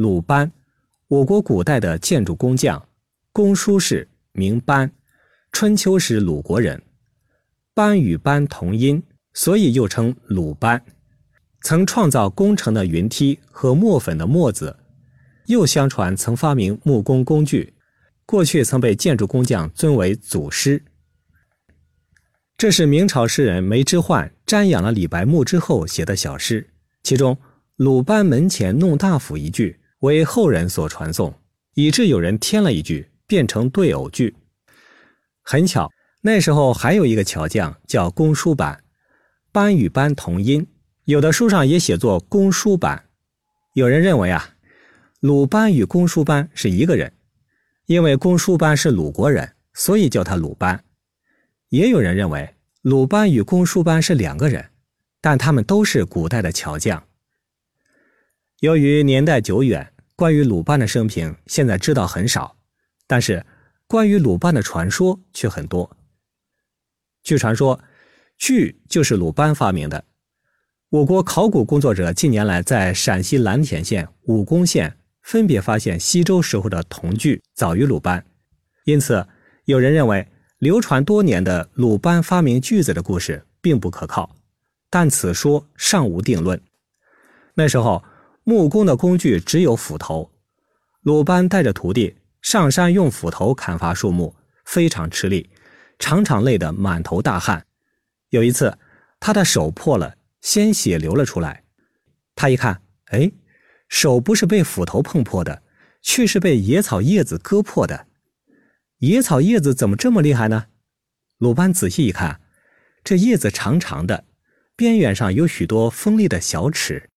鲁班，我国古代的建筑工匠，工书士，名班，春秋时鲁国人。班与班同音，所以又称鲁班。曾创造工程的云梯和磨粉的磨子，又相传曾发明木工工具，过去曾被建筑工匠尊为祖师。这是明朝诗人梅之焕瞻仰了李白墓之后写的小诗，其中“鲁班门前弄大斧”一句为后人所传颂，以致有人添了一句，变成对偶句。很巧，那时候还有一个巧匠叫公输班，班与班同音，有的书上也写作公输班。有人认为啊，鲁班与公输班是一个人，因为公输班是鲁国人，所以叫他鲁班。也有人认为鲁班与公输班是两个人，但他们都是古代的巧匠。由于年代久远，关于鲁班的生平现在知道很少，但是关于鲁班的传说却很多。据传说，锯就是鲁班发明的。我国考古工作者近年来在陕西蓝田县、武功县分别发现西周时候的铜锯早于鲁班，因此有人认为。流传多年的鲁班发明锯子的故事并不可靠，但此说尚无定论。那时候木工的工具只有斧头，鲁班带着徒弟上山用斧头砍伐树木，非常吃力，常常累得满头大汗。有一次，他的手破了，鲜血流了出来。他一看，哎，手不是被斧头碰破的，却是被野草叶子割破的。野草叶子怎么这么厉害呢？鲁班仔细一看，这叶子长长的，边缘上有许多锋利的小齿，